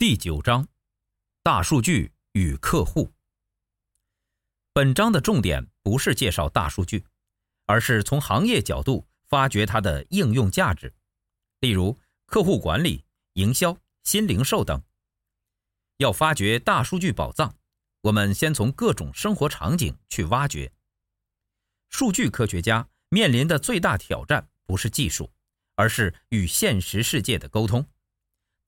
第九章，大数据与客户。本章的重点不是介绍大数据，而是从行业角度发掘它的应用价值，例如客户管理、营销、新零售等。要发掘大数据宝藏，我们先从各种生活场景去挖掘。数据科学家面临的最大挑战不是技术，而是与现实世界的沟通。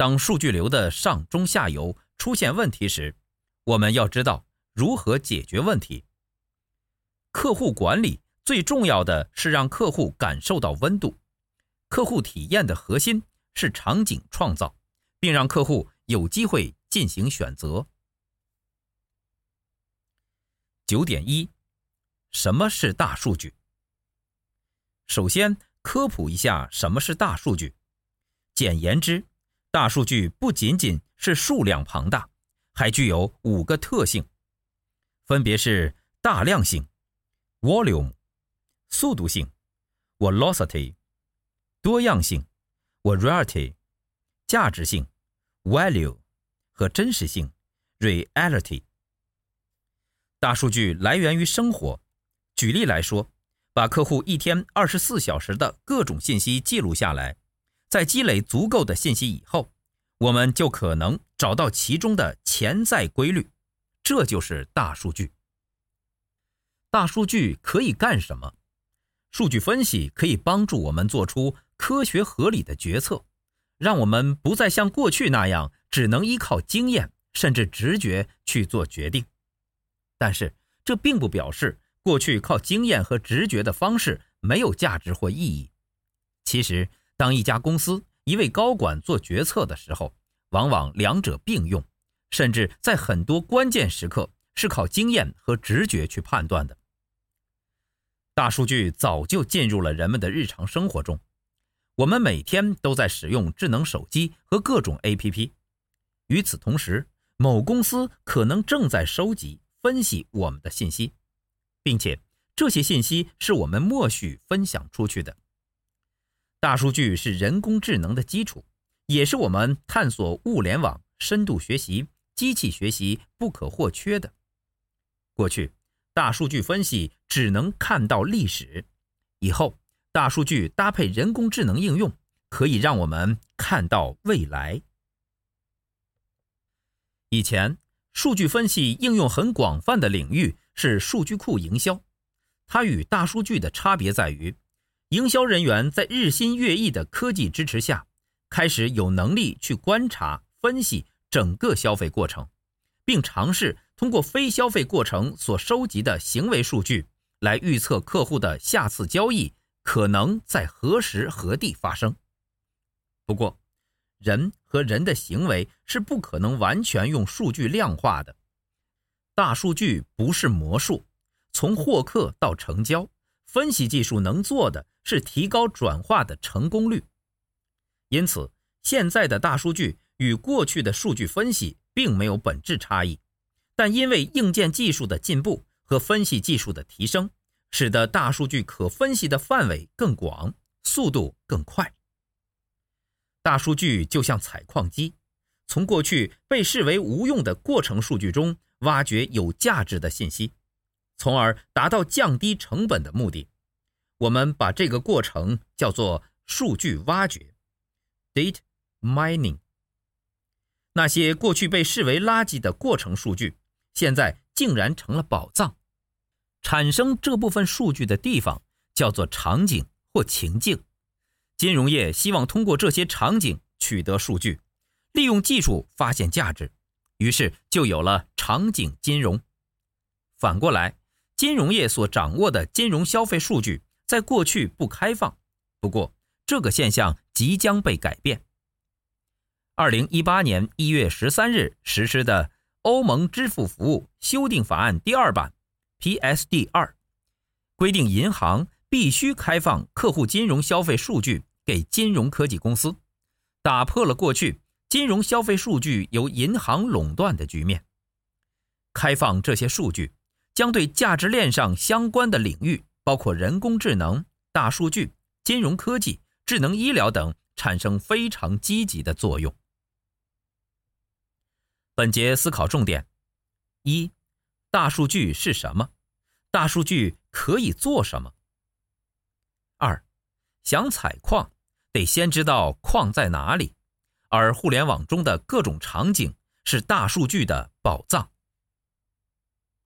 当数据流的上中下游出现问题时，我们要知道如何解决问题。客户管理最重要的是让客户感受到温度。客户体验的核心是场景创造，并让客户有机会进行选择。九点一，什么是大数据？首先科普一下什么是大数据。简言之，大数据不仅仅是数量庞大，还具有五个特性，分别是大量性 （volume）、速度性 （velocity）、多样性 （variety）、价值性 （value） 和真实性 （reality）。大数据来源于生活。举例来说，把客户一天二十四小时的各种信息记录下来。在积累足够的信息以后，我们就可能找到其中的潜在规律，这就是大数据。大数据可以干什么？数据分析可以帮助我们做出科学合理的决策，让我们不再像过去那样只能依靠经验甚至直觉去做决定。但是，这并不表示过去靠经验和直觉的方式没有价值或意义。其实，当一家公司一位高管做决策的时候，往往两者并用，甚至在很多关键时刻是靠经验和直觉去判断的。大数据早就进入了人们的日常生活中，我们每天都在使用智能手机和各种 APP。与此同时，某公司可能正在收集、分析我们的信息，并且这些信息是我们默许分享出去的。大数据是人工智能的基础，也是我们探索物联网、深度学习、机器学习不可或缺的。过去，大数据分析只能看到历史；以后，大数据搭配人工智能应用，可以让我们看到未来。以前，数据分析应用很广泛的领域是数据库营销，它与大数据的差别在于。营销人员在日新月异的科技支持下，开始有能力去观察、分析整个消费过程，并尝试通过非消费过程所收集的行为数据来预测客户的下次交易可能在何时何地发生。不过，人和人的行为是不可能完全用数据量化的。大数据不是魔术，从获客到成交，分析技术能做的是提高转化的成功率。因此，现在的大数据与过去的数据分析并没有本质差异，但因为硬件技术的进步和分析技术的提升，使得大数据可分析的范围更广，速度更快。大数据就像采矿机，从过去被视为无用的过程数据中挖掘有价值的信息。从而达到降低成本的目的，我们把这个过程叫做数据挖掘 （data mining）。那些过去被视为垃圾的过程数据，现在竟然成了宝藏。产生这部分数据的地方叫做场景或情境。金融业希望通过这些场景取得数据，利用技术发现价值，于是就有了场景金融。反过来。金融业所掌握的金融消费数据在过去不开放，不过这个现象即将被改变。二零一八年一月十三日实施的欧盟支付服务修订法案第二版 （PSD 二）规定，银行必须开放客户金融消费数据给金融科技公司，打破了过去金融消费数据由银行垄断的局面。开放这些数据。将对价值链上相关的领域，包括人工智能、大数据、金融科技、智能医疗等，产生非常积极的作用。本节思考重点：一、大数据是什么？大数据可以做什么？二、想采矿，得先知道矿在哪里，而互联网中的各种场景是大数据的宝藏。